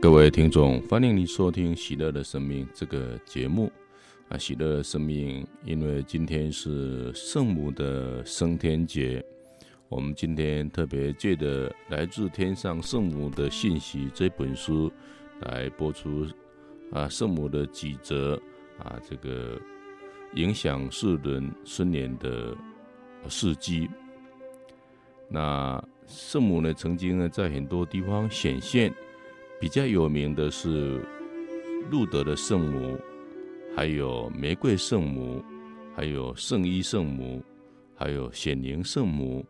各位听众，欢迎你收听《喜乐的生命》这个节目。啊，喜乐的生命，因为今天是圣母的升天节，我们今天特别借着来自天上圣母的信息这本书来播出啊，圣母的几则啊，这个影响世人深远的事迹。那圣母呢，曾经呢，在很多地方显现。比较有名的是路德的圣母，还有玫瑰圣母，还有圣衣圣母，还有显灵圣母，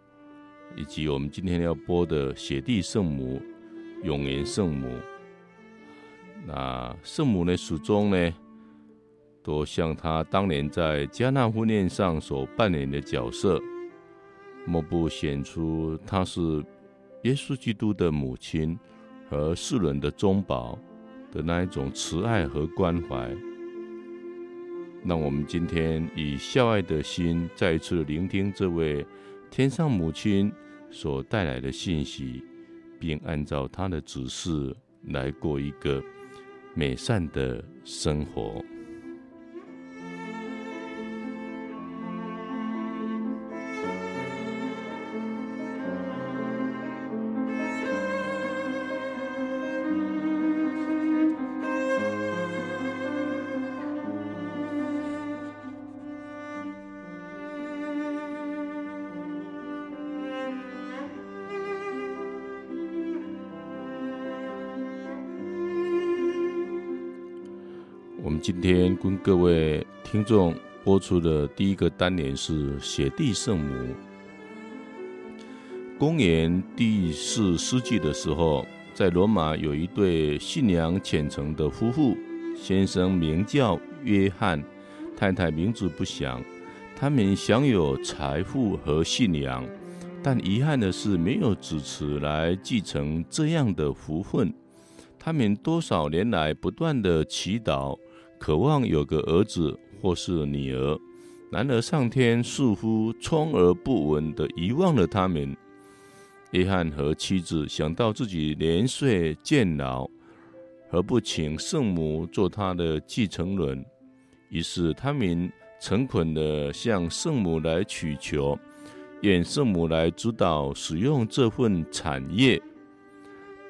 以及我们今天要播的雪地圣母、永年圣母。那圣母呢，始终呢，都像她当年在迦纳婚宴上所扮演的角色，莫不显出她是耶稣基督的母亲。和世人的中保的那一种慈爱和关怀，那我们今天以孝爱的心，再一次聆听这位天上母亲所带来的信息，并按照她的指示来过一个美善的生活。今天跟各位听众播出的第一个单元是血地圣母。公元第四世纪的时候，在罗马有一对信仰虔诚的夫妇，先生名叫约翰，太太名字不详。他们享有财富和信仰，但遗憾的是没有子嗣来继承这样的福分。他们多少年来不断的祈祷。渴望有个儿子或是女儿，然而上天似乎充耳不闻地遗忘了他们。约翰和妻子想到自己年岁渐老，何不请圣母做他的继承人？于是他们诚恳地向圣母来祈求，愿圣母来指导使用这份产业。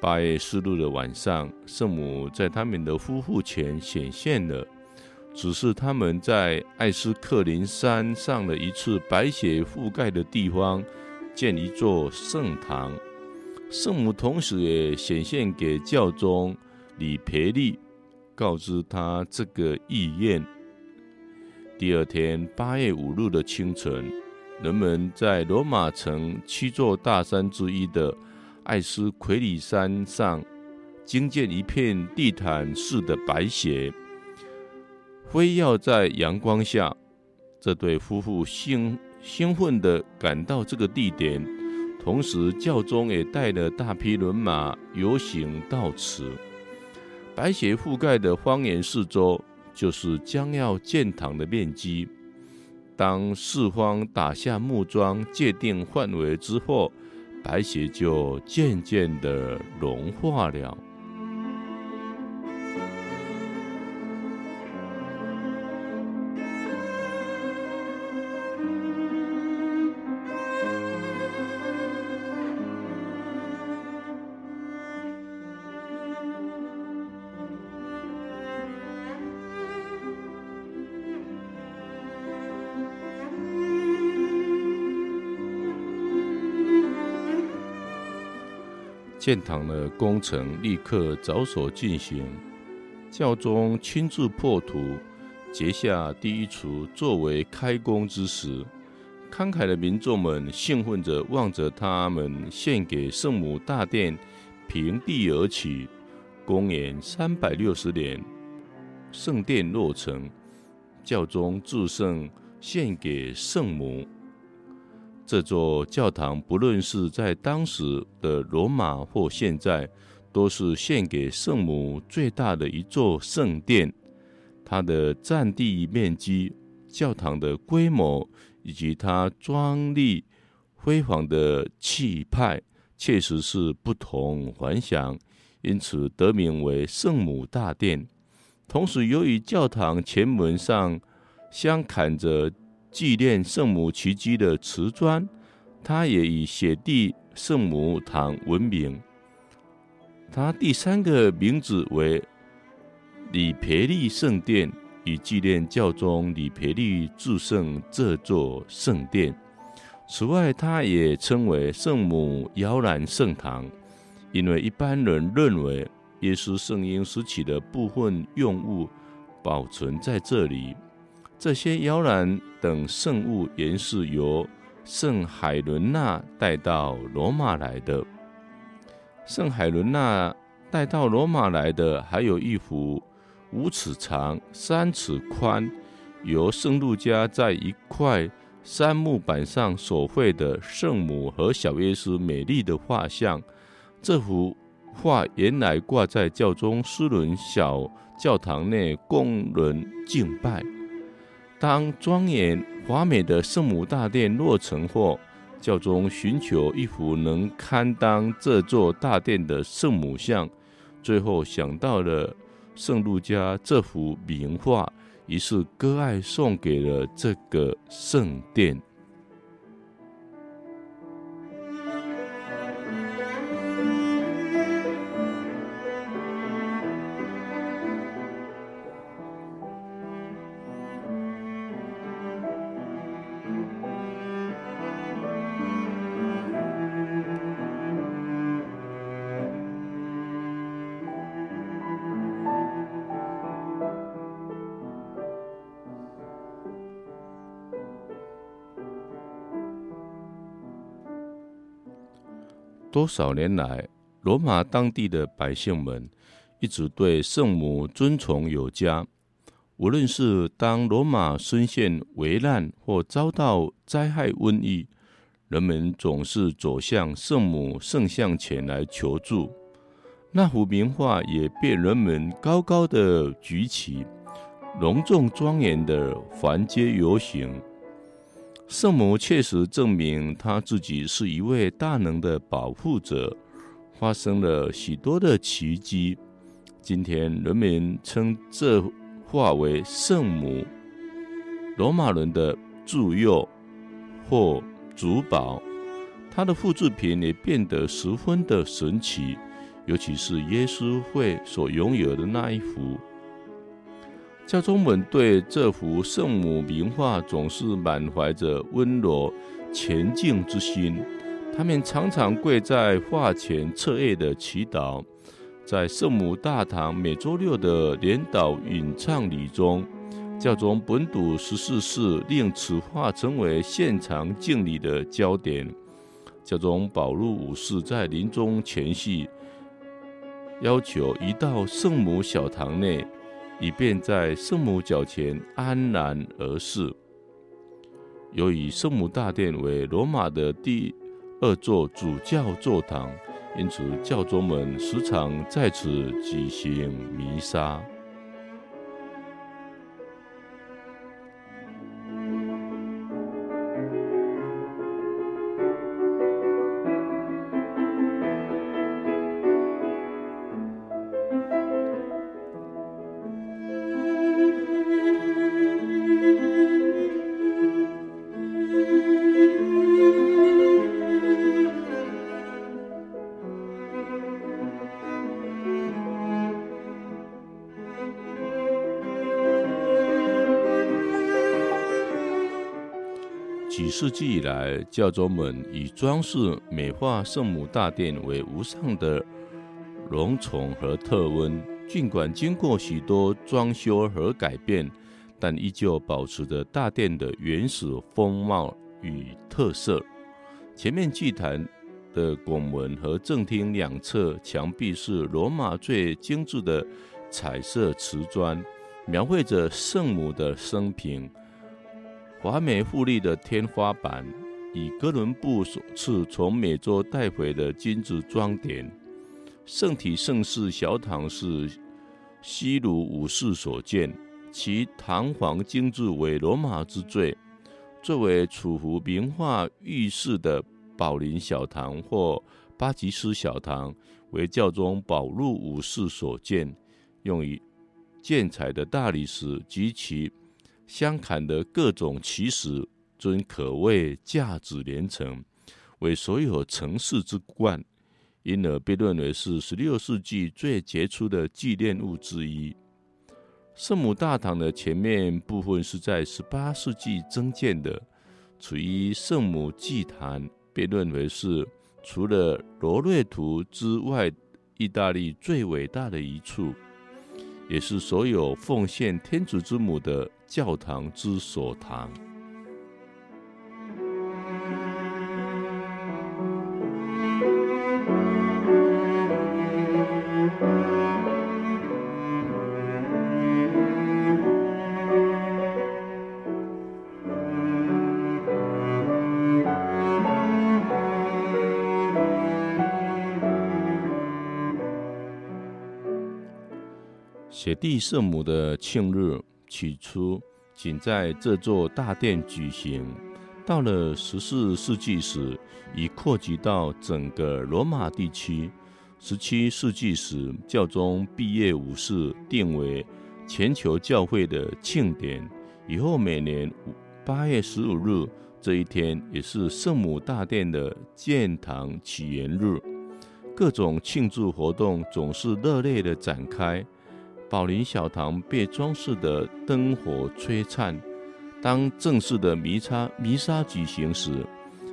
八月四日的晚上，圣母在他们的夫妇前显现了，指示他们在艾斯克林山上的一处白雪覆盖的地方建一座圣堂。圣母同时也显现给教宗李培利，告知他这个意愿。第二天八月五日的清晨，人们在罗马城七座大山之一的艾斯奎里山上，惊见一片地毯似的白雪，飞耀在阳光下。这对夫妇兴兴奋地赶到这个地点，同时教宗也带了大批人马游行到此。白雪覆盖的荒原四周，就是将要建堂的面积。当四方打下木桩，界定范围之后，白雪就渐渐地融化了。建堂的工程立刻着手进行，教宗亲自破土，结下第一锄，作为开工之时。慷慨的民众们兴奋着望着他们献给圣母大殿平地而起。公元三百六十年，圣殿落成，教宗祝圣献给圣母。这座教堂，不论是在当时的罗马或现在，都是献给圣母最大的一座圣殿。它的占地面积、教堂的规模以及它壮丽辉煌的气派，确实是不同凡响，因此得名为圣母大殿。同时，由于教堂前门上镶嵌着纪念圣母奇迹的瓷砖，它也以雪地圣母堂闻名。它第三个名字为里培利圣殿，以纪念教宗里培利祝圣这座圣殿。此外，它也称为圣母摇篮圣堂，因为一般人认为。耶稣圣婴时期的部分用物保存在这里。这些摇篮等圣物原是由圣海伦娜带到罗马来的。圣海伦娜带到罗马来的还有一幅五尺长、三尺宽，由圣路加在一块杉木板上手绘的圣母和小耶稣美丽的画像。这幅。画原来挂在教宗斯伦小教堂内，供人敬拜。当庄严华美的圣母大殿落成后，教宗寻求一幅能堪当这座大殿的圣母像，最后想到了圣路加这幅名画，于是割爱送给了这个圣殿。多少年来，罗马当地的百姓们一直对圣母尊崇有加。无论是当罗马深陷危难或遭到灾害瘟疫，人们总是走向圣母圣像前来求助。那幅名画也被人们高高的举起，隆重庄严的环街游行。圣母确实证明她自己是一位大能的保护者，发生了许多的奇迹。今天人们称这画为圣母，罗马人的助佑或主保。他的复制品也变得十分的神奇，尤其是耶稣会所拥有的那一幅。教宗们对这幅圣母名画总是满怀着温柔虔敬之心，他们常常跪在画前彻夜的祈祷。在圣母大堂每周六的联祷咏唱礼中，教宗本笃十四世令此画成为现场敬礼的焦点。教宗保禄五世在临终前夕要求移到圣母小堂内。以便在圣母脚前安然而逝。由于圣母大殿为罗马的第二座主教座堂，因此教宗们时常在此举行弥撒。世纪以来，教宗们以装饰美化圣母大殿为无上的荣宠和特温。尽管经过许多装修和改变，但依旧保持着大殿的原始风貌与特色。前面祭坛的拱门和正厅两侧墙壁是罗马最精致的彩色瓷砖，描绘着圣母的生平。华美富丽的天花板，以哥伦布首次从美洲带回的金子装点。圣体圣事小堂是西鲁五世所建，其堂皇精致为罗马之最。作为处服名画浴室的宝林小堂或巴吉斯小堂为教宗保禄五世所建，用于建材的大理石及其相砍的各种奇石，均可谓价值连城，为所有城市之冠，因而被认为是十六世纪最杰出的纪念物之一。圣母大堂的前面部分是在十八世纪增建的，处于圣母祭坛，被认为是除了罗瑞图之外，意大利最伟大的一处，也是所有奉献天主之母的教堂之所堂。雪地圣母的庆日起初仅在这座大殿举行，到了十四世纪时，已扩及到整个罗马地区。十七世纪时，教宗毕业五世定为全球教会的庆典，以后每年八月十五日这一天也是圣母大殿的建堂起源日，各种庆祝活动总是热烈的展开。宝林小堂被装饰的灯火璀璨。当正式的弥撒弥撒举行时，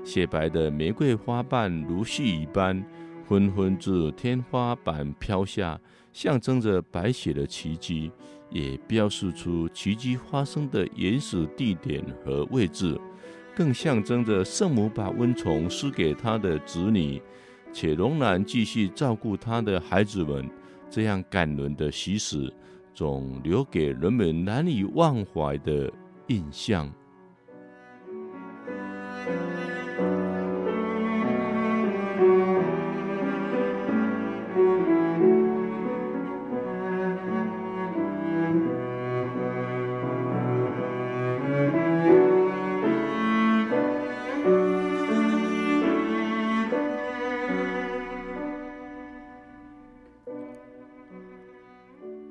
雪白的玫瑰花瓣如絮一般纷纷自天花板飘下，象征着白雪的奇迹，也标示出奇迹发生的原始地点和位置，更象征着圣母把温宠施给她的子女，且仍然继续照顾她的孩子们。这样感人的喜事，总留给人们难以忘怀的印象。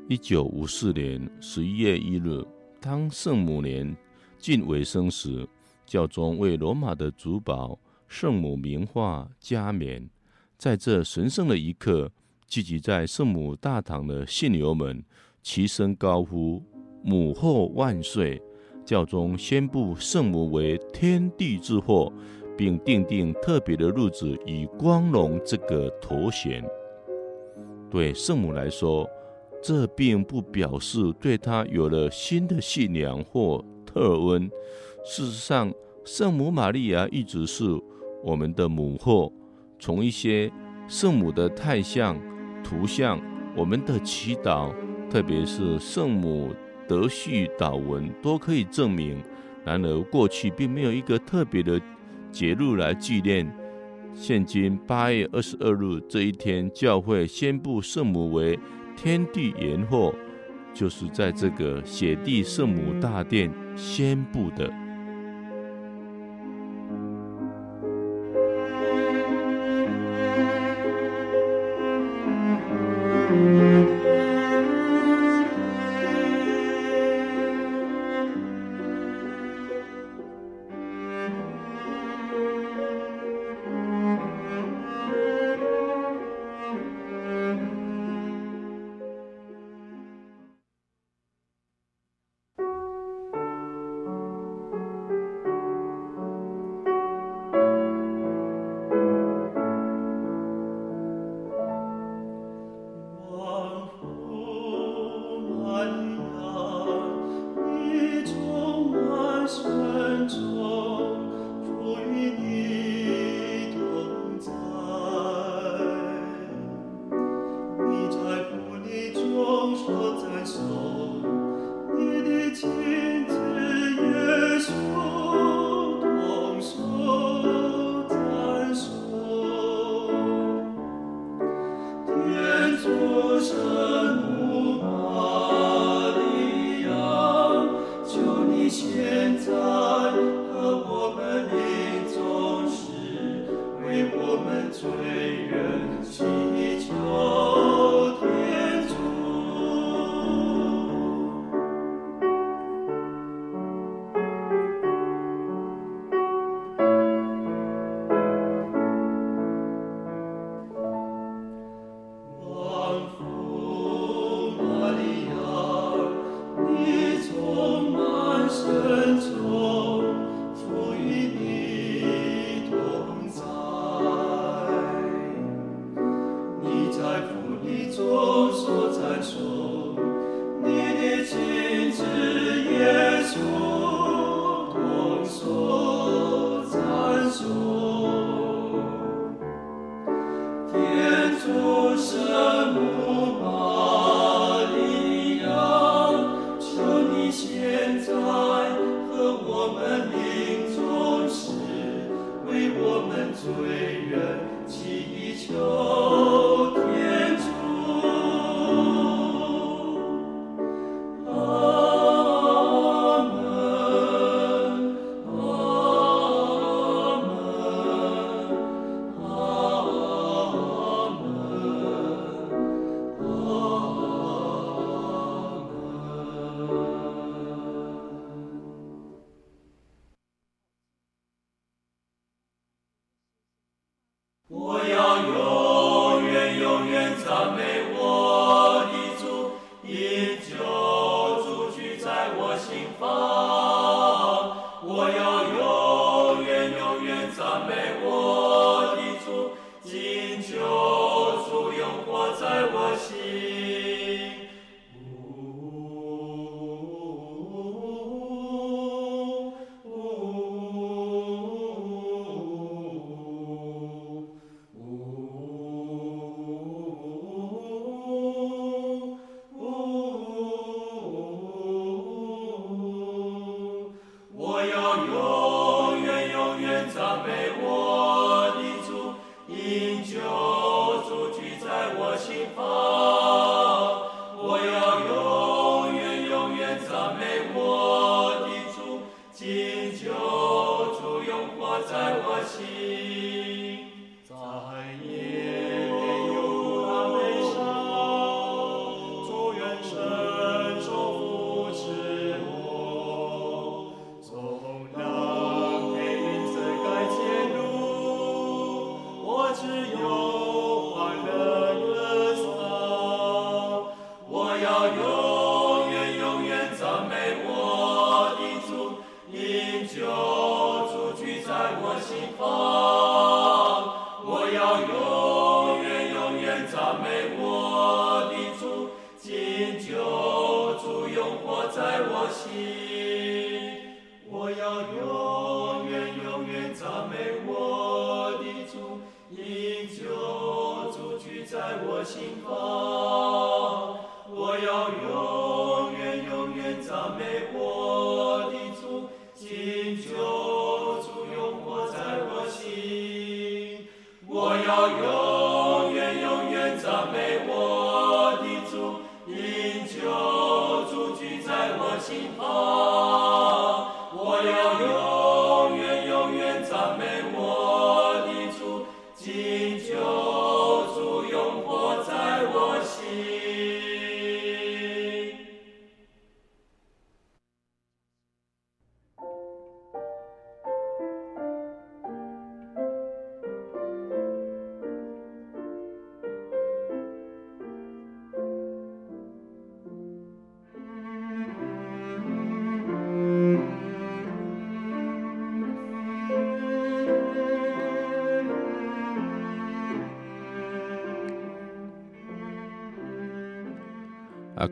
一九五四年十一月一日，当圣母年近尾声时，教宗为罗马的主保圣母名画加冕。在这神圣的一刻，聚集在圣母大堂的信友们齐声高呼“母后万岁”。教宗宣布圣母为天地之祸，并订定特别的日子以光荣这个头衔。对圣母来说，这并不表示对他有了新的信仰或特恩。事实上，圣母玛利亚一直是我们的母后。从一些圣母的太像、图像、我们的祈祷，特别是圣母德序祷文，都可以证明。然而，过去并没有一个特别的节日来纪念。现今八月二十二日这一天，教会宣布圣母为。天地延后，就是在这个雪地圣母大殿宣布的。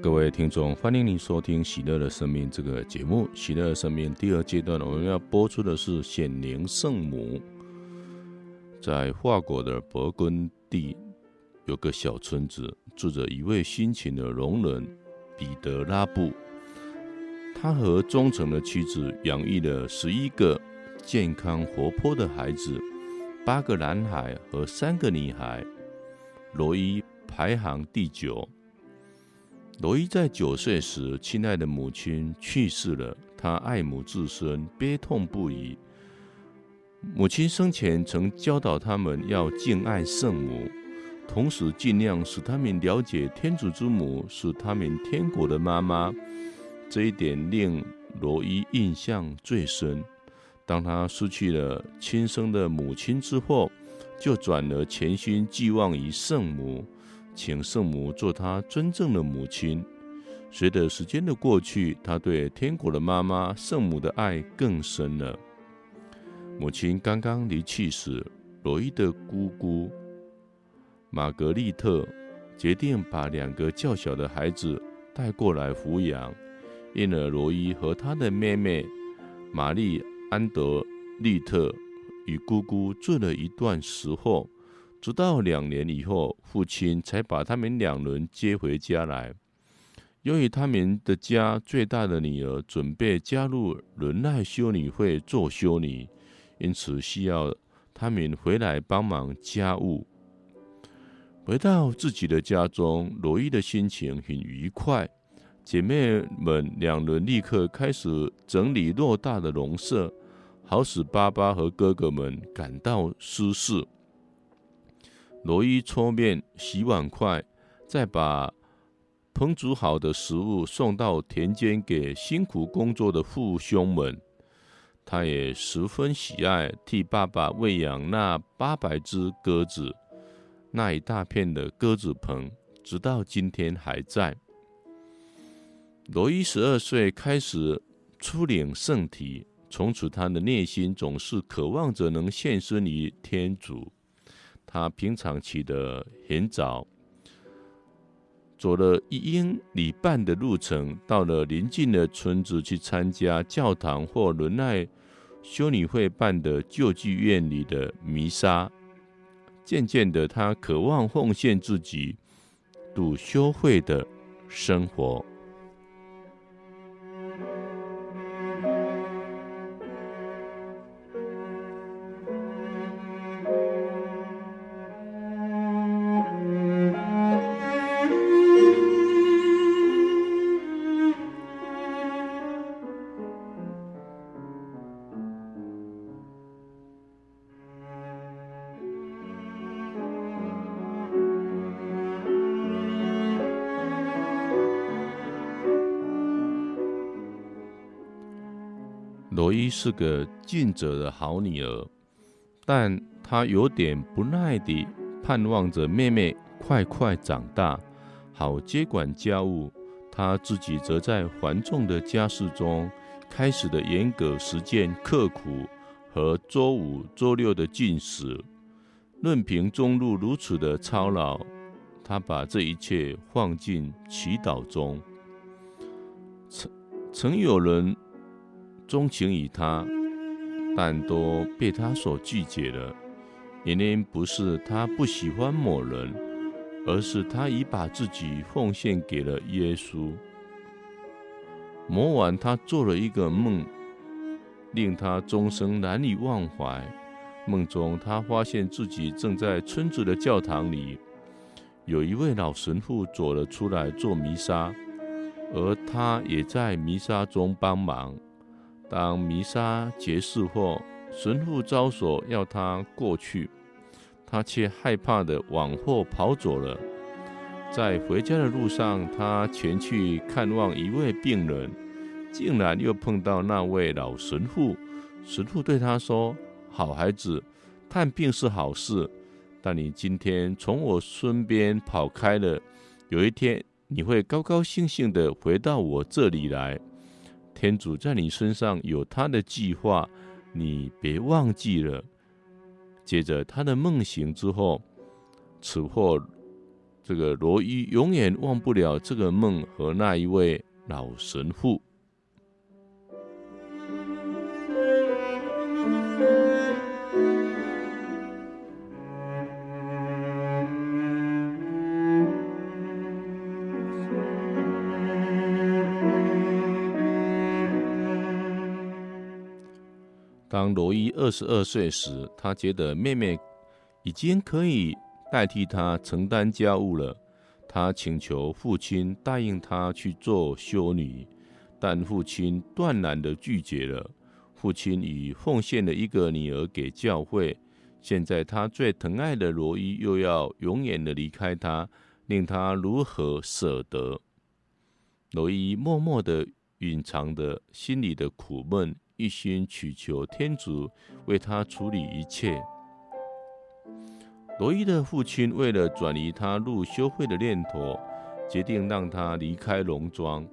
各位听众，欢迎您收听《喜乐的生命》这个节目。《喜乐的生命》第二阶段，我们要播出的是显灵圣母。在法国的勃艮第有个小村子，住着一位辛勤的农人彼得拉布。他和忠诚的妻子养育了十一个健康活泼的孩子，八个男孩和三个女孩。罗伊排行第九。罗伊在九岁时，亲爱的母亲去世了，他爱母至深，悲痛不已。母亲生前曾教导他们要敬爱圣母，同时尽量使他们了解天主之母是他们天国的妈妈。这一点令罗伊印象最深。当他失去了亲生的母亲之后，就转而全心寄望于圣母。请圣母做他真正的母亲。随着时间的过去，他对天国的妈妈圣母的爱更深了。母亲刚刚离去时，罗伊的姑姑玛格丽特决定把两个较小的孩子带过来抚养，因而罗伊和他的妹妹玛丽安德丽特与姑姑住了一段时候。直到两年以后，父亲才把他们两人接回家来。由于他们的家最大的女儿准备加入伦爱修女会做修女，因此需要他们回来帮忙家务。回到自己的家中，罗伊的心情很愉快。姐妹们两人立刻开始整理偌大的农舍，好使爸爸和哥哥们感到舒适。罗伊搓面、洗碗筷，再把烹煮好的食物送到田间给辛苦工作的父兄们。他也十分喜爱替爸爸喂养那八百只鸽子。那一大片的鸽子棚，直到今天还在。罗伊十二岁开始出领圣体，从此他的内心总是渴望着能献身于天主。他平常起得很早，走了一英里半的路程，到了邻近的村子去参加教堂或伦奈修女会办的救济院里的弥撒。渐渐的，他渴望奉献自己，度修会的生活。是个尽责的好女儿，但她有点不耐地盼望着妹妹快快长大，好接管家务。她自己则在繁重的家事中开始的严格实践刻苦和周五、周六的禁食。任凭中路如此的操劳，她把这一切放进祈祷中。曾曾有人。钟情于他，但都被他所拒绝了。原因不是他不喜欢某人，而是他已把自己奉献给了耶稣。某晚，他做了一个梦，令他终生难以忘怀。梦中，他发现自己正在村子的教堂里，有一位老神父走了出来做弥撒，而他也在弥撒中帮忙。当弥撒结束后，神父招手要他过去，他却害怕地往后跑走了。在回家的路上，他前去看望一位病人，竟然又碰到那位老神父。神父对他说：“好孩子，探病是好事，但你今天从我身边跑开了，有一天你会高高兴兴地回到我这里来。”天主在你身上有他的计划，你别忘记了。接着他的梦醒之后，此后这个罗伊永远忘不了这个梦和那一位老神父。当罗伊二十二岁时，他觉得妹妹已经可以代替他承担家务了。他请求父亲答应他去做修女，但父亲断然地拒绝了。父亲已奉献了一个女儿给教会，现在他最疼爱的罗伊又要永远地离开他，令他如何舍得？罗伊默默地隐藏着心里的苦闷。一心祈求天主为他处理一切。罗伊的父亲为了转移他入修会的念头，决定让他离开农庄，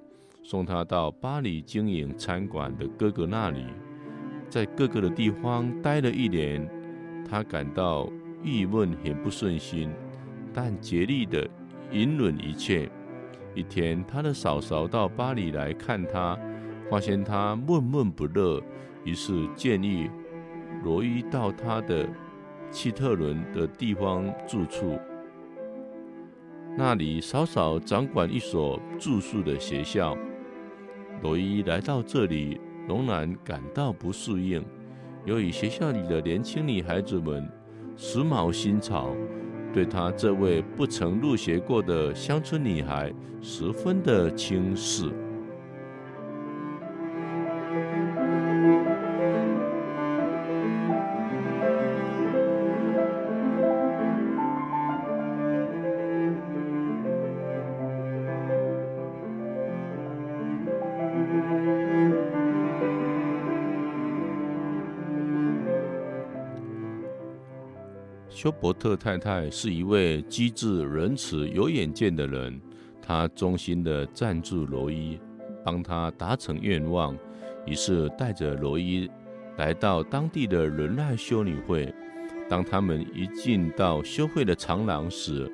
送他到巴黎经营餐馆的哥哥那里。在哥哥的地方待了一年，他感到郁闷，很不顺心，但竭力的隐忍一切。一天，他的嫂嫂到巴黎来看他。发现他闷闷不乐，于是建议罗伊到他的希特伦的地方住处。那里稍稍掌管一所住宿的学校。罗伊来到这里，仍然感到不适应。由于学校里的年轻女孩子们时髦新潮，对她这位不曾入学过的乡村女孩十分的轻视。休伯特太太是一位机智、仁慈、有远见的人。她衷心地赞助罗伊，帮他达成愿望。于是带着罗伊来到当地的仁爱修女会。当他们一进到修会的长廊时，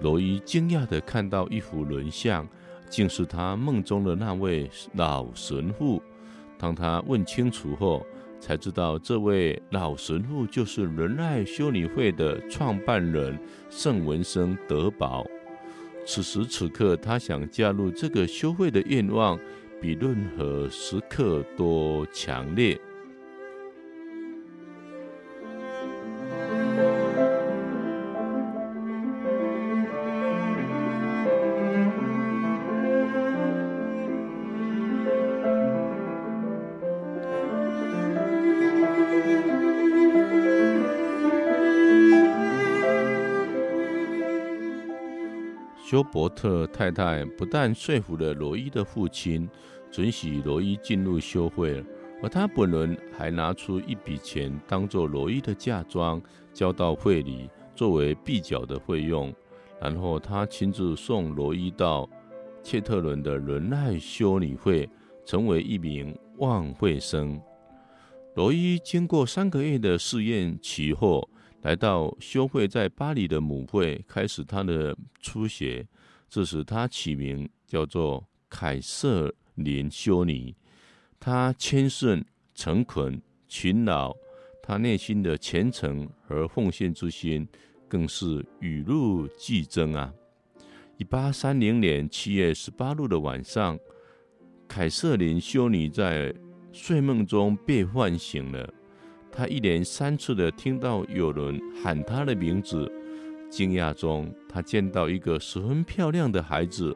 罗伊惊讶地看到一幅人像，竟是他梦中的那位老神父。当他问清楚后，才知道这位老神父就是仁爱修女会的创办人圣文森德堡。此时此刻，他想加入这个修会的愿望比任何时刻都强烈。休伯特太太不但说服了罗伊的父亲，准许罗伊进入修会，而他本人还拿出一笔钱当做罗伊的嫁妆，交到会里作为必缴的费用。然后他亲自送罗伊到切特伦的仁爱修女会，成为一名望会生。罗伊经过三个月的试验期后，来到修会在巴黎的母会，开始他的初学。这时他起名叫做凯瑟琳修女。她谦顺、诚恳、勤劳，她内心的虔诚和奉献之心更是雨露俱增啊！一八三零年七月十八日的晚上，凯瑟琳修女在睡梦中被唤醒了。他一连三次的听到有人喊他的名字，惊讶中，他见到一个十分漂亮的孩子，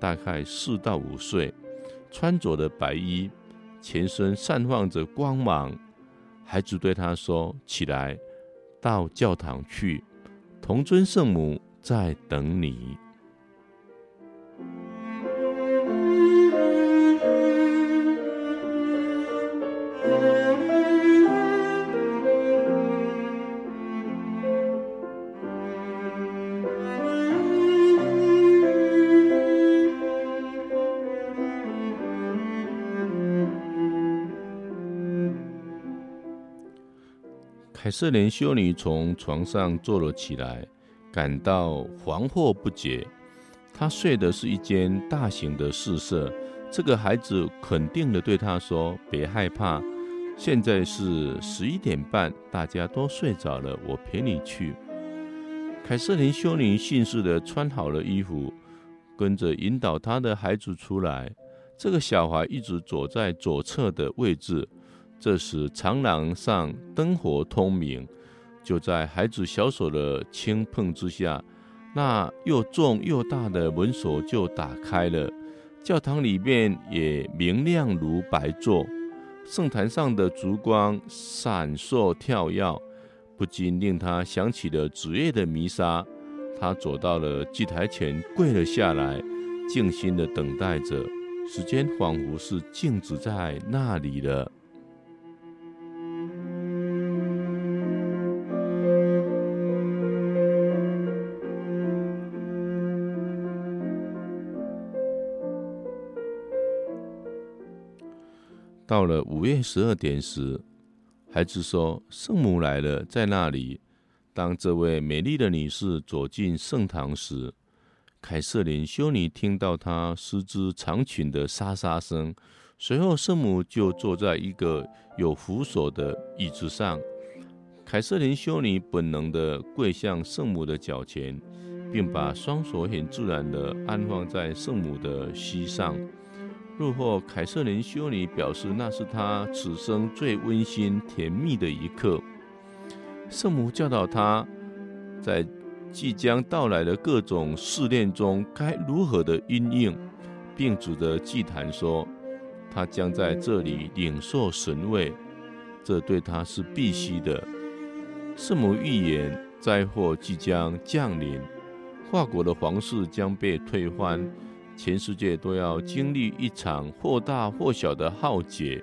大概四到五岁，穿着的白衣，全身散发着光芒。孩子对他说：“起来，到教堂去，童尊圣母在等你。”凯瑟琳修女从床上坐了起来，感到惶惑不解。她睡的是一间大型的宿舍。这个孩子肯定的对她说：“别害怕，现在是十一点半，大家都睡着了，我陪你去。”凯瑟琳修女迅速的穿好了衣服，跟着引导她的孩子出来。这个小孩一直坐在左侧的位置。这时，长廊上灯火通明，就在孩子小手的轻碰之下，那又重又大的门锁就打开了。教堂里面也明亮如白昼，圣坛上的烛光闪烁跳跃，不禁令他想起了子夜的弥撒。他走到了祭台前，跪了下来，静心的等待着。时间仿佛是静止在那里了。到了午夜十二点时，孩子说：“圣母来了，在那里。”当这位美丽的女士走进圣堂时，凯瑟琳修女听到她丝织长裙的沙沙声。随后，圣母就坐在一个有扶手的椅子上。凯瑟琳修女本能地跪向圣母的脚前，并把双手很自然地安放在圣母的膝上。入后，凯瑟琳修女表示，那是她此生最温馨甜蜜的一刻。圣母教导她，在即将到来的各种试炼中该如何的因应，并指着祭坛说，她将在这里领受神位，这对她是必须的。圣母预言灾祸即将降临，法国的皇室将被推翻，全世界都要经历一场或大或小的浩劫。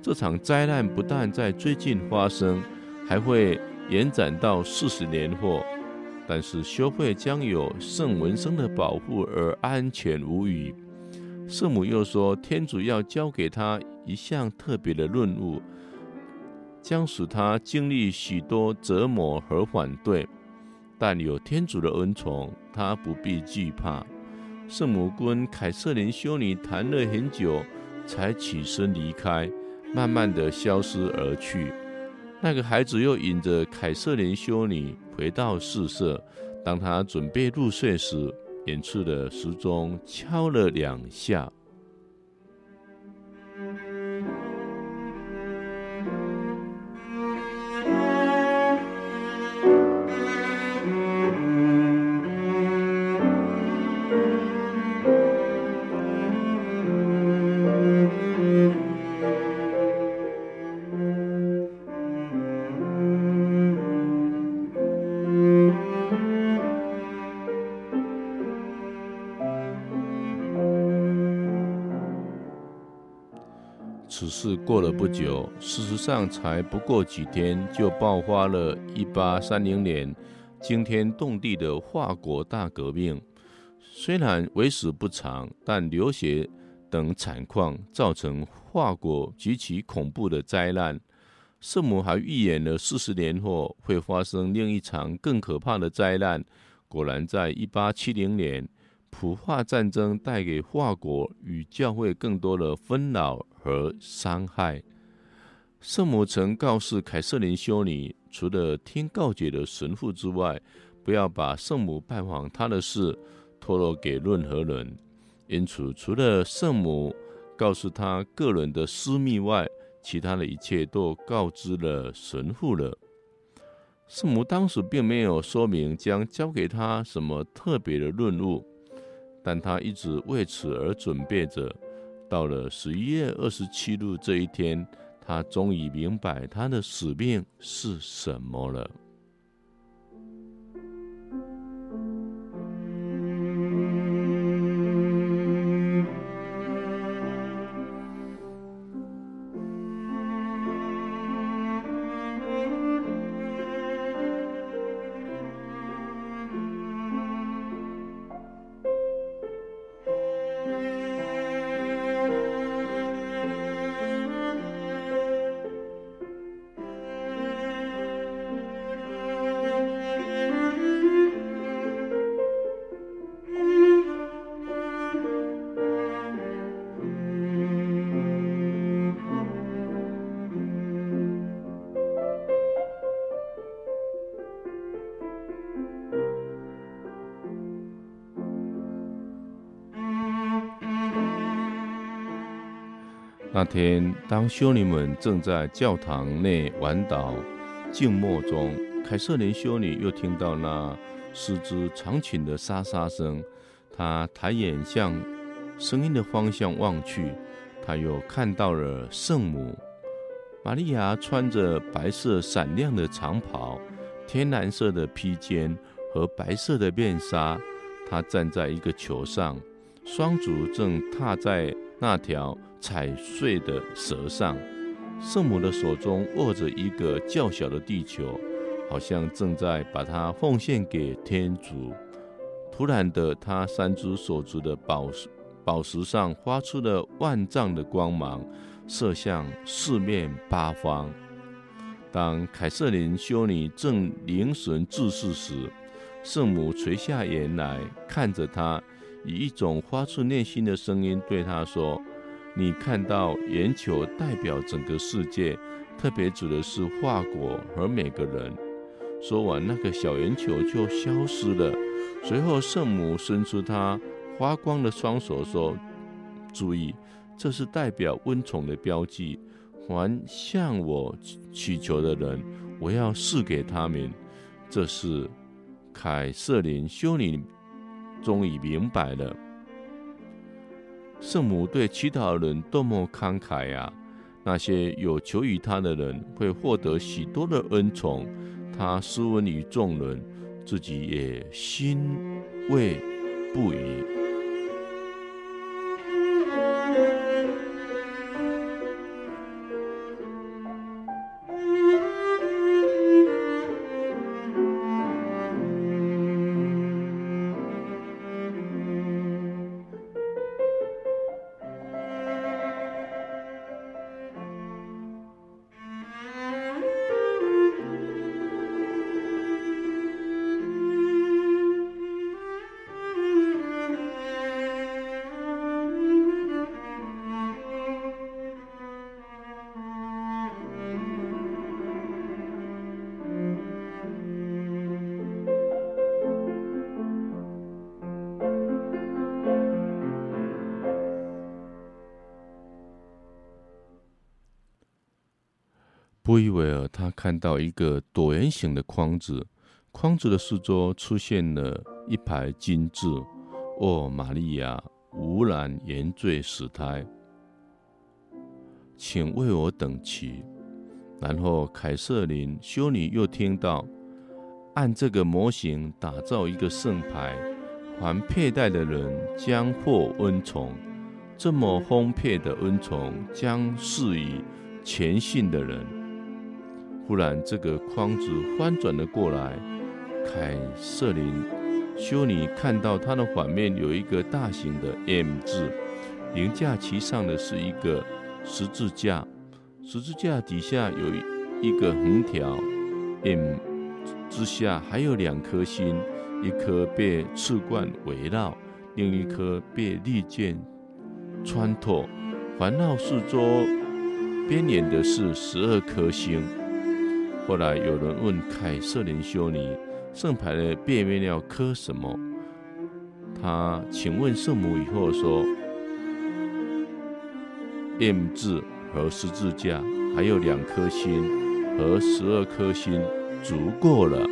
这场灾难不但在最近发生，还会延展到四十年后。但是修会将有圣文生的保护而安全无虞。圣母又说，天主要交给他一项特别的任务。将使他经历许多折磨和反对，但有天主的恩宠，他不必惧怕。圣母跟凯瑟琳修女谈了很久，才起身离开，慢慢的消失而去。那个孩子又引着凯瑟琳修女回到宿舍，当他准备入睡时，远处的时钟敲了两下。此事过了不久，事实上才不过几天，就爆发了1830年惊天动地的法国大革命。虽然为时不长，但流血等惨况造成法国极其恐怖的灾难。圣母还预言了四十年后会发生另一场更可怕的灾难。果然，在1870年，普化战争带给法国与教会更多的纷扰。和伤害。圣母曾告诉凯瑟琳修女，除了听告解的神父之外，不要把圣母拜访他的事透露给任何人。因此，除了圣母告诉他个人的私密外，其他的一切都告知了神父了。圣母当时并没有说明将交给他什么特别的任务，但他一直为此而准备着。到了十一月二十七日这一天，他终于明白他的使命是什么了。那天，当修女们正在教堂内玩祷、静默中，凯瑟琳修女又听到那丝织长裙的沙沙声。她抬眼向声音的方向望去，她又看到了圣母玛利亚，穿着白色闪亮的长袍、天蓝色的披肩和白色的面纱。她站在一个球上，双足正踏在那条。踩碎的蛇上，圣母的手中握着一个较小的地球，好像正在把它奉献给天主。突然的，他三只手指的宝石宝石上发出了万丈的光芒，射向四面八方。当凯瑟琳修女正凝神注视时，圣母垂下眼来看着他，以一种发出内心的声音对他说。你看到圆球代表整个世界，特别指的是法国和每个人。说完，那个小圆球就消失了。随后，圣母伸出她发光的双手，说：“注意，这是代表温宠的标记。凡向我祈求的人，我要赐给他们。”这是凯瑟琳修女终于明白了，圣母对祈祷的人多么慷慨呀！那些有求于他的人会获得许多的恩宠，他施恩于众人，自己也欣慰不已。布伊维尔他看到一个椭圆形的框子，框子的四周出现了一排金字：“哦，玛利亚，无染原罪死胎，请为我等祈。”然后凯瑟琳修女又听到：“按这个模型打造一个圣牌，凡佩戴的人将获恩宠。这么丰沛的恩宠将赐予虔信的人。”忽然，这个框子翻转了过来。凯瑟琳修女看到它的反面有一个大型的 M 字，凌驾其上的是一个十字架，十字架底下有一个横条，M 之下还有两颗星，一颗被刺冠围绕，另一颗被利剑穿透，环绕四周边缘的是十二颗星。后来有人问凯瑟琳修女：“圣牌的背面要刻什么？”他请问圣母以后说：“M 字和十字架，还有两颗星和十二颗星，足够了。”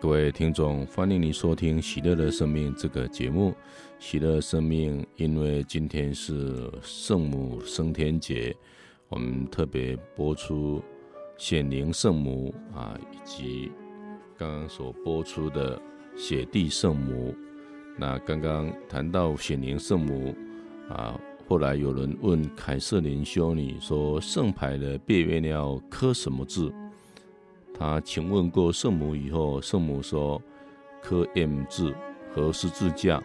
各位听众，欢迎你收听《喜乐的生命》这个节目。喜乐生命，因为今天是圣母升天节，我们特别播出显灵圣母啊，以及刚刚所播出的血地圣母。那刚刚谈到显灵圣母啊，后来有人问凯瑟琳修女说：“圣牌的背面要刻什么字？”他请问过圣母以后，圣母说：“刻 M 字和十字架，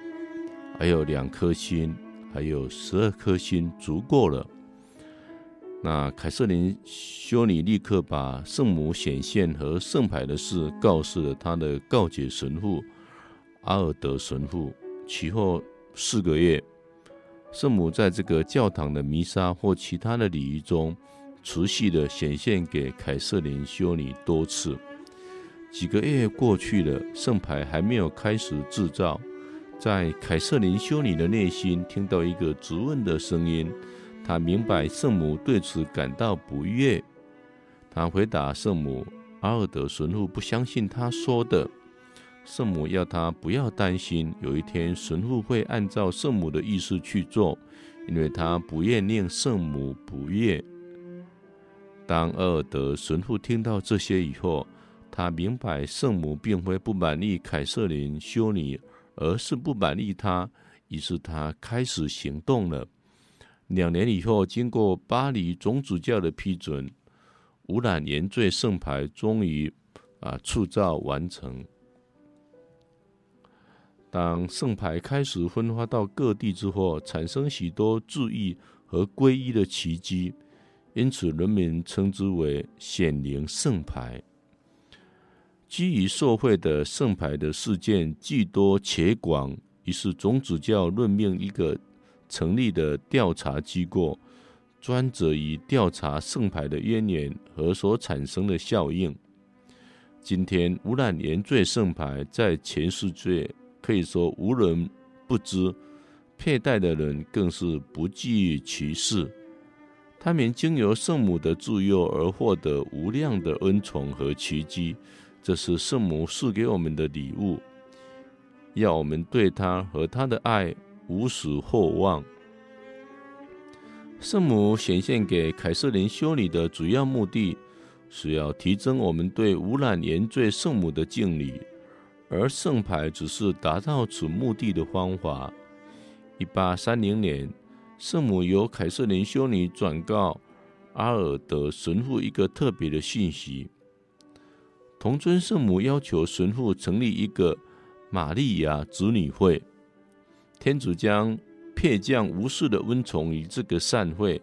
还有两颗心，还有十二颗心，足够了。”那凯瑟琳修女立刻把圣母显现和圣牌的事告诉了他的告解神父阿尔德神父。其后四个月，圣母在这个教堂的弥撒或其他的礼仪中。持续的显现给凯瑟琳修女多次。几个月过去了，圣牌还没有开始制造。在凯瑟琳修女的内心，听到一个质问的声音。她明白圣母对此感到不悦。她回答圣母：“阿尔德神父不相信他说的。”圣母要她不要担心，有一天神父会按照圣母的意思去做，因为他不愿令圣母不悦。当厄尔德神父听到这些以后，他明白圣母并非不满意凯瑟琳修女，而是不满意他。于是他开始行动了。两年以后，经过巴黎总主教的批准，无染原罪圣牌终于啊铸造完成。当圣牌开始分发到各地之后，产生许多治愈和皈依的奇迹。因此，人民称之为显灵圣牌。基于受贿的圣牌的事件既多且广，于是总主教任命一个成立的调查机构，专责于调查圣牌的渊源和所产生的效应。今天，污染原罪圣牌在全世界可以说无人不知，佩戴的人更是不计其数。他们经由圣母的助佑而获得无量的恩宠和奇迹，这是圣母赐给我们的礼物，要我们对她和她的爱无始厚望。圣母显现给凯瑟琳修女的主要目的，是要提升我们对无染原罪圣母的敬礼，而圣牌只是达到此目的的方法。一八三零年。圣母由凯瑟琳修女转告阿尔德神父一个特别的信息：童尊圣母要求神父成立一个玛利亚子女会。天主将撇降无数的恩宠于这个善会，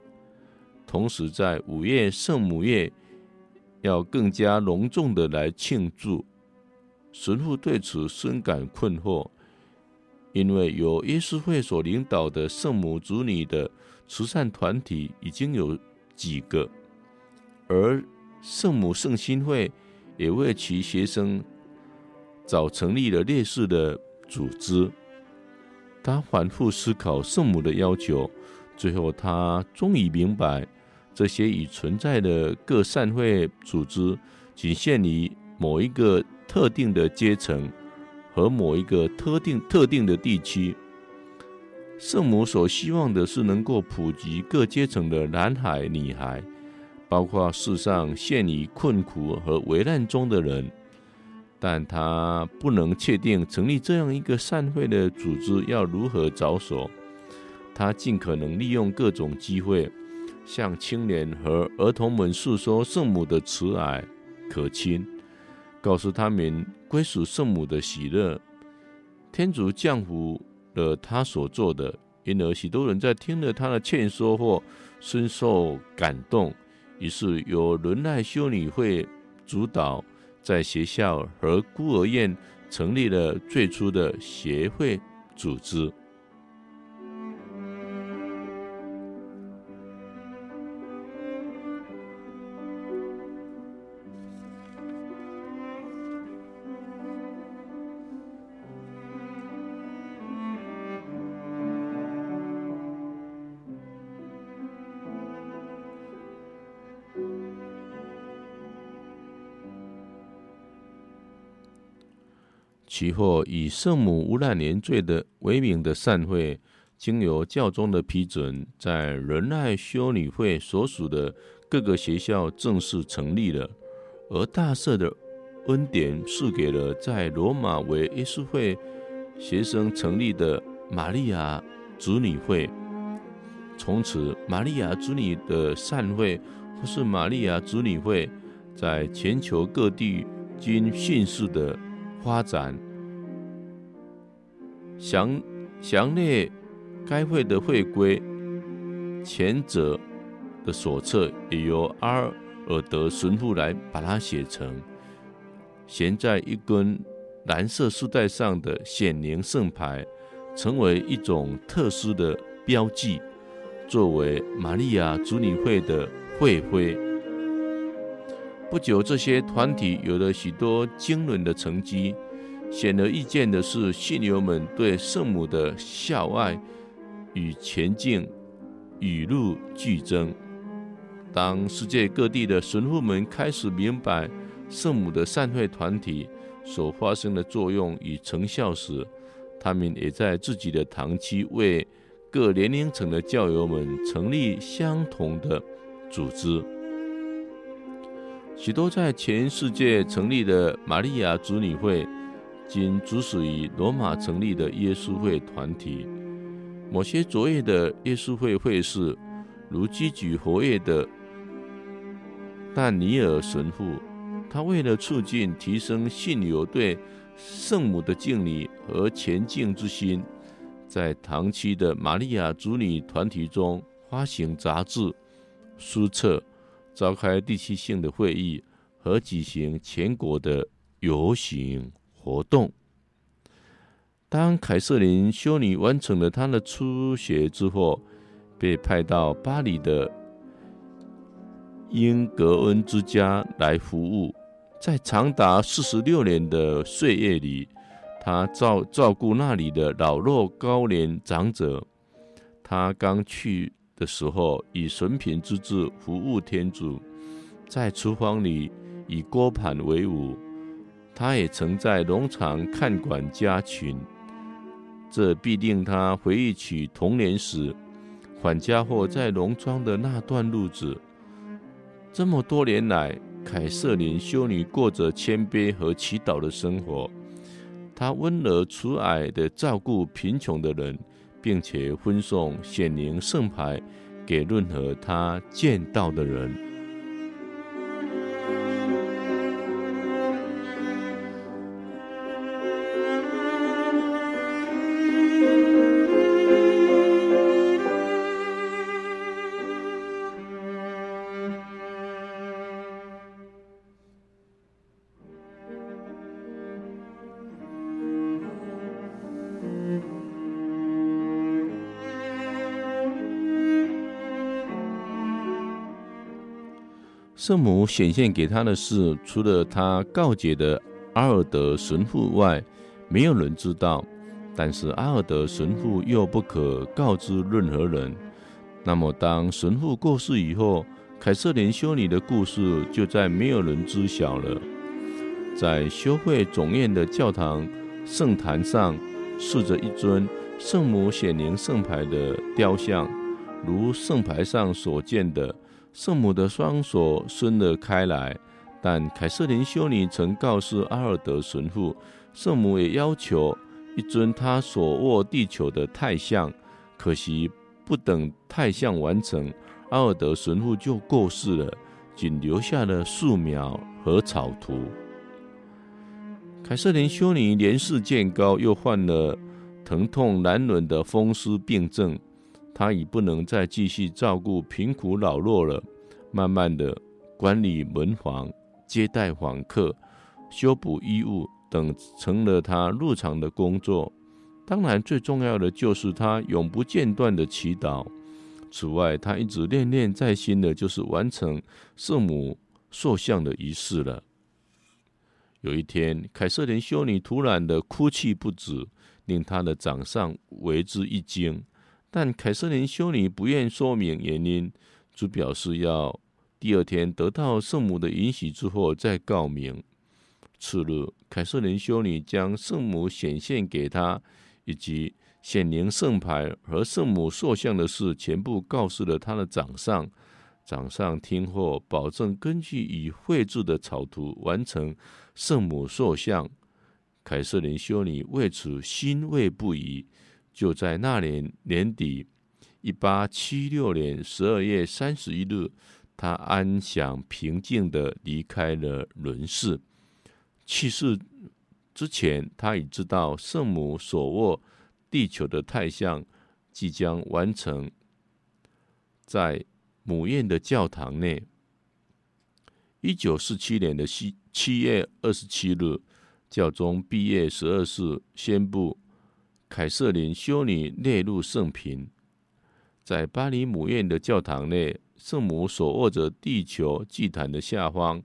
同时在五月圣母夜要更加隆重的来庆祝。神父对此深感困惑。因为由耶稣会所领导的圣母子女的慈善团体已经有几个，而圣母圣心会也为其学生早成立了烈士的组织。他反复思考圣母的要求，最后他终于明白，这些已存在的各善会组织仅限于某一个特定的阶层。和某一个特定特定的地区，圣母所希望的是能够普及各阶层的男孩女孩，包括世上陷于困苦和危难中的人。但他不能确定成立这样一个善会的组织要如何着手。他尽可能利用各种机会，向青年和儿童们诉说圣母的慈爱可亲。告诉他们归属圣母的喜乐，天主降服了他所做的，因而许多人在听了他的劝说后深受感动，于是由伦奈修女会主导，在学校和孤儿院成立了最初的协会组织。其后以圣母无染原罪的为名的善会，经由教宗的批准，在仁爱修女会所属的各个学校正式成立了，而大赦的恩典赐给了在罗马为耶稣会学生成立的玛利亚子女会。从此，玛利亚子女的善会或是玛利亚子女会，在全球各地均迅速的发展。详详列该会的会规，前者的手册也由阿尔德神父来把它写成，悬在一根蓝色丝带上的显灵圣牌，成为一种特殊的标记，作为玛利亚主女会的会徽。不久，这些团体有了许多惊人的成绩。显而易见的是，信友们对圣母的孝爱与虔敬与日俱增。当世界各地的神父们开始明白圣母的善会团体所发生的作用与成效时，他们也在自己的堂区为各年龄层的教友们成立相同的组织。许多在全世界成立的玛利亚子女会。今隶属于罗马成立的耶稣会团体，某些卓越的耶稣会会士，如积极活跃的但尼尔神父，他为了促进提升信友对圣母的敬礼和虔敬之心，在堂区的玛利亚主女团体中发行杂志、书册，召开地区性的会议和举行全国的游行。活动。当凯瑟琳修女完成了她的初学之后，被派到巴黎的英格恩之家来服务。在长达四十六年的岁月里，她照照顾那里的老弱高龄长者。她刚去的时候，以神贫之志服务天主，在厨房里以锅盘为伍。他也曾在农场看管家禽，这必令他回忆起童年时返家后在农庄的那段日子。这么多年来，凯瑟琳修女过着谦卑和祈祷的生活。她温柔慈爱地照顾贫穷的人，并且分送显灵圣牌给任何她见到的人。圣母显现给他的事，除了他告解的阿尔德神父外，没有人知道。但是阿尔德神父又不可告知任何人。那么，当神父过世以后，凯瑟琳修女的故事就再没有人知晓了。在修会总院的教堂圣坛上，竖着一尊圣母显灵圣牌的雕像，如圣牌上所见的。圣母的双手伸了开来，但凯瑟琳修女曾告诉阿尔德神父，圣母也要求一尊她手握地球的太像。可惜不等太像完成，阿尔德神父就过世了，仅留下了素描和草图。凯瑟琳修女年事渐高，又患了疼痛难忍的风湿病症。他已不能再继续照顾贫苦老弱了，慢慢的管理门房、接待访客、修补衣物等，成了他日常的工作。当然，最重要的就是他永不间断的祈祷。此外，他一直念念在心的，就是完成圣母塑像的仪式了。有一天，凯瑟琳修女突然的哭泣不止，令他的长上为之一惊。但凯瑟琳修女不愿说明原因，只表示要第二天得到圣母的允许之后再告明。次日，凯瑟琳修女将圣母显现给他，以及显灵圣牌和圣母塑像的事，全部告诉了他的长上。长上听后，保证根据已绘制的草图完成圣母塑像。凯瑟琳修女为此欣慰不已。就在那年年底，一八七六年十二月三十一日，他安详平静地离开了人世。去世之前，他已知道圣母所握地球的太像即将完成，在母院的教堂内。一九四七年的七七月二十七日，教宗毕业十二世宣布凯瑟琳修女列入圣品。在巴黎母院的教堂内，圣母手握着地球祭坛的下方。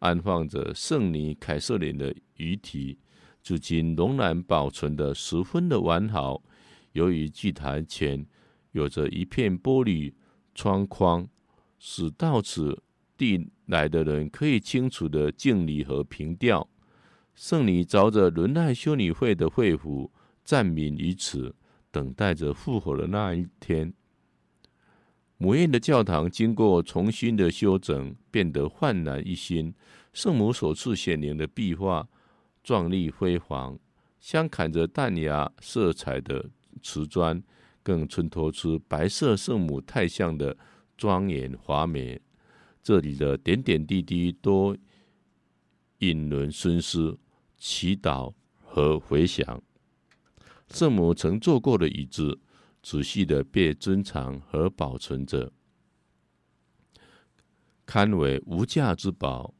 安放着圣女凯瑟琳的遗体，至今仍然保存得十分的完好。由于祭坛前有着一片玻璃窗框，使到此地来的人可以清楚地敬礼和凭吊。圣女着着伦奈修女会的会服，站民于此，等待着复活的那一天。母院的教堂经过重新的修整，变得焕然一新。圣母首次显灵的壁画壮丽辉煌，镶嵌着淡雅色彩的瓷砖更衬托出白色圣母太像的庄严华美。这里的点点滴滴都引人深思、祈祷和回想。圣母曾坐过的椅子。仔细的被珍藏和保存着，堪为无价之宝。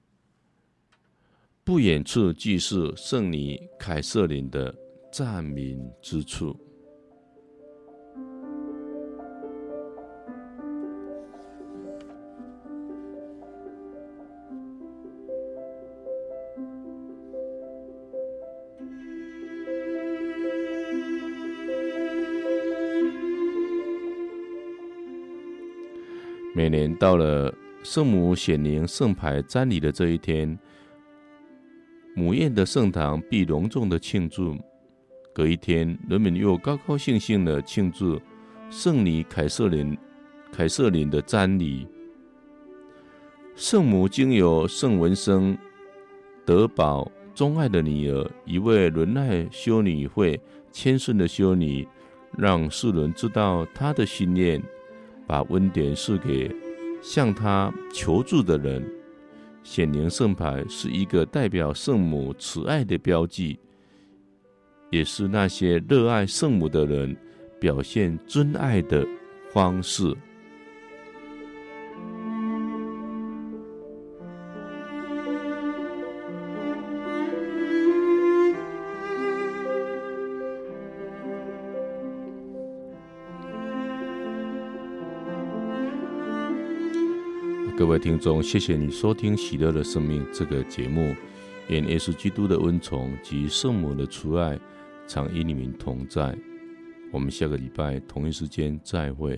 不远处即是圣女凯瑟琳的暂眠之处。每年到了圣母显灵圣牌瞻礼的这一天，母院的圣堂必隆重的庆祝。隔一天，人们又高高兴兴的庆祝圣女凯瑟琳凯瑟琳的瞻礼。圣母经由圣文生德宝钟爱的女儿，一位仁爱修女会谦逊的修女，让世人知道她的心愿。把温点赐给向他求助的人。显灵圣牌是一个代表圣母慈爱的标记，也是那些热爱圣母的人表现尊爱的方式。各位听众，谢谢你收听《喜乐的生命》这个节目。愿耶稣基督的恩宠及圣母的慈爱常与你们同在。我们下个礼拜同一时间再会。